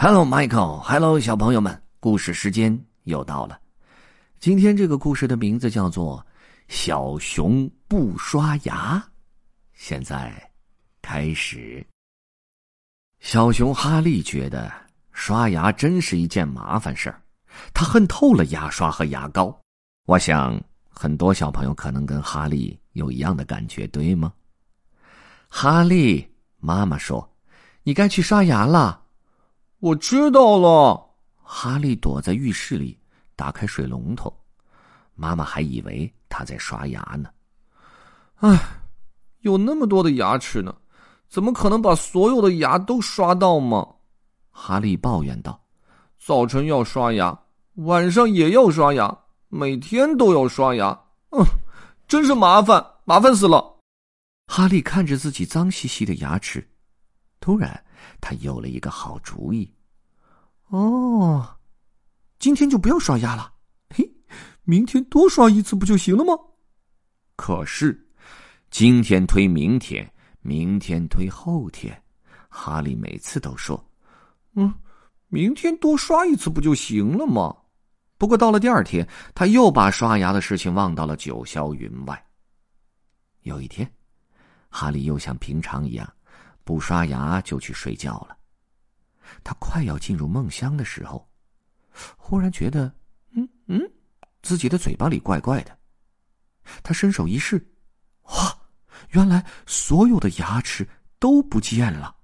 Hello, Michael. Hello，小朋友们，故事时间又到了。今天这个故事的名字叫做《小熊不刷牙》。现在开始。小熊哈利觉得刷牙真是一件麻烦事儿，他恨透了牙刷和牙膏。我想很多小朋友可能跟哈利有一样的感觉，对吗？哈利，妈妈说：“你该去刷牙了。”我知道了。哈利躲在浴室里，打开水龙头。妈妈还以为他在刷牙呢。唉，有那么多的牙齿呢，怎么可能把所有的牙都刷到吗？哈利抱怨道：“早晨要刷牙，晚上也要刷牙，每天都要刷牙。嗯，真是麻烦，麻烦死了。”哈利看着自己脏兮兮的牙齿，突然。他有了一个好主意，哦，今天就不要刷牙了，嘿，明天多刷一次不就行了吗？可是，今天推明天，明天推后天，哈利每次都说：“嗯，明天多刷一次不就行了吗？”不过到了第二天，他又把刷牙的事情忘到了九霄云外。有一天，哈利又像平常一样。不刷牙就去睡觉了。他快要进入梦乡的时候，忽然觉得，嗯嗯，自己的嘴巴里怪怪的。他伸手一试，哇，原来所有的牙齿都不见了。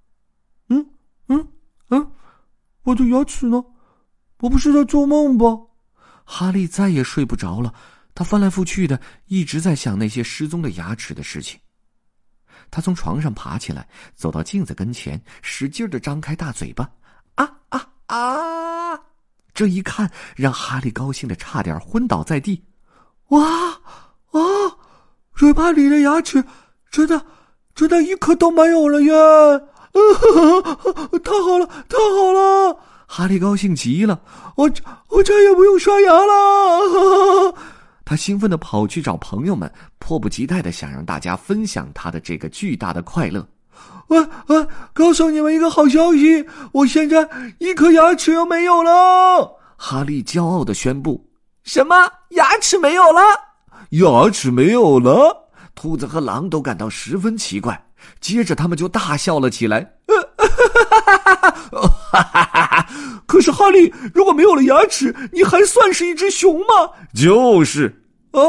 嗯嗯嗯，我的牙齿呢？我不是在做梦吧？哈利再也睡不着了。他翻来覆去的，一直在想那些失踪的牙齿的事情。他从床上爬起来，走到镜子跟前，使劲的张开大嘴巴，啊啊啊！这一看让哈利高兴的差点昏倒在地。哇啊！嘴巴里的牙齿真的真的一颗都没有了耶！太好了，太好了！哈利高兴极了，我我再也不用刷牙了。他兴奋的跑去找朋友们，迫不及待的想让大家分享他的这个巨大的快乐。我我告诉你们一个好消息，我现在一颗牙齿都没有了！哈利骄傲的宣布。什么？牙齿没有了？牙齿没有了？兔子和狼都感到十分奇怪，接着他们就大笑了起来。可是哈利，如果没有了牙齿，你还算是一只熊吗？就是啊，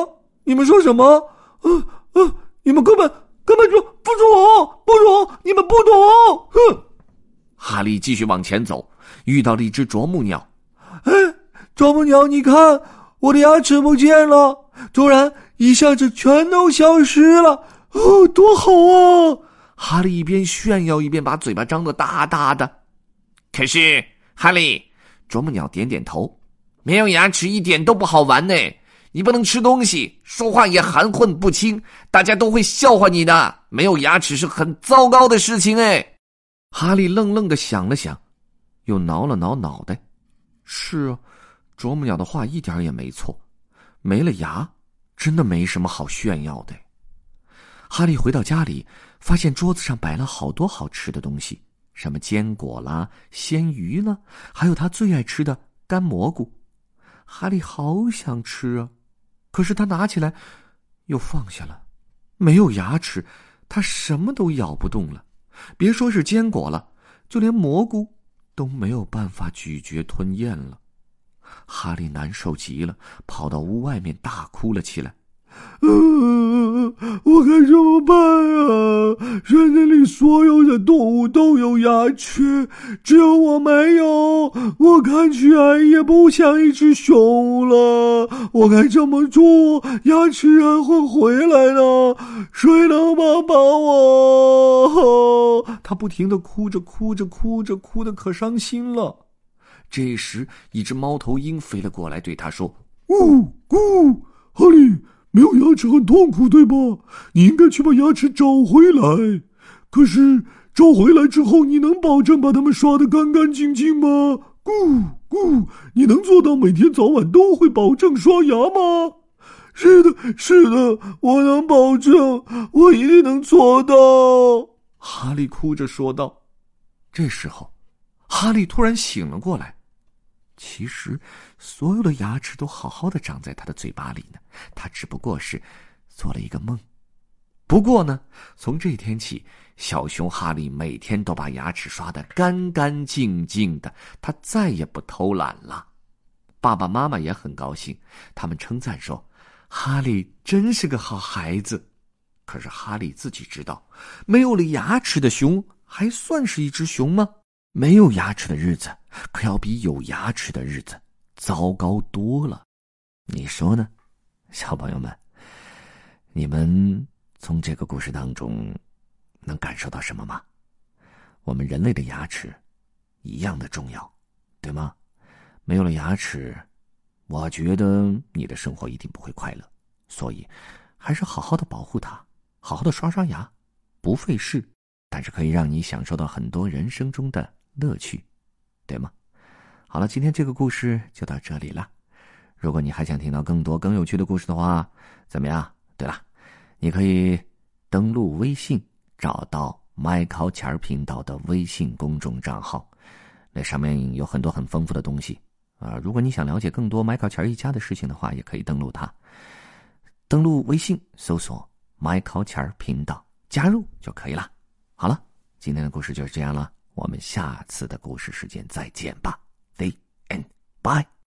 你们说什么？嗯嗯，你们根本根本就不懂，不懂，你们不懂！哼！哈利继续往前走，遇到了一只啄木鸟。哎，啄木鸟，你看，我的牙齿不见了，突然一下子全都消失了。哦，多好啊！哈利一边炫耀，一边把嘴巴张得大大的。可是，哈利，啄木鸟点点头，没有牙齿一点都不好玩呢。你不能吃东西，说话也含混不清，大家都会笑话你的。没有牙齿是很糟糕的事情哎。哈利愣愣的想了想，又挠了挠脑袋。是啊，啄木鸟的话一点也没错，没了牙，真的没什么好炫耀的。哈利回到家里，发现桌子上摆了好多好吃的东西。什么坚果啦、鲜鱼啦？还有他最爱吃的干蘑菇。哈利好想吃啊，可是他拿起来又放下了。没有牙齿，他什么都咬不动了。别说是坚果了，就连蘑菇都没有办法咀嚼吞咽了。哈利难受极了，跑到屋外面大哭了起来。嗯，我该怎么办啊？森林里所有的动物都有牙齿，只有我没有。我看起来也不像一只熊了。我该怎么做，牙齿还会回来呢？谁能帮帮我？他不停的哭着，哭着，哭着，哭的可伤心了。这时，一只猫头鹰飞了过来，对他说：“呜咕，哈利。”没有牙齿很痛苦，对吧？你应该去把牙齿找回来。可是找回来之后，你能保证把它们刷得干干净净吗？咕咕，你能做到每天早晚都会保证刷牙吗？是的，是的，我能保证，我一定能做到。哈利哭着说道。这时候，哈利突然醒了过来。其实，所有的牙齿都好好的长在他的嘴巴里呢。他只不过是做了一个梦。不过呢，从这天起，小熊哈利每天都把牙齿刷得干干净净的，他再也不偷懒了。爸爸妈妈也很高兴，他们称赞说：“哈利真是个好孩子。”可是哈利自己知道，没有了牙齿的熊还算是一只熊吗？没有牙齿的日子，可要比有牙齿的日子糟糕多了。你说呢，小朋友们？你们从这个故事当中能感受到什么吗？我们人类的牙齿一样的重要，对吗？没有了牙齿，我觉得你的生活一定不会快乐。所以，还是好好的保护它。好好的刷刷牙，不费事，但是可以让你享受到很多人生中的乐趣，对吗？好了，今天这个故事就到这里了。如果你还想听到更多更有趣的故事的话，怎么样？对了，你可以登录微信，找到麦考钱儿频道的微信公众账号，那上面有很多很丰富的东西啊。如果你想了解更多麦考钱儿一家的事情的话，也可以登录它。登录微信，搜索。麦考钱儿频道加入就可以了。好了，今天的故事就是这样了，我们下次的故事时间再见吧。The end. Bye.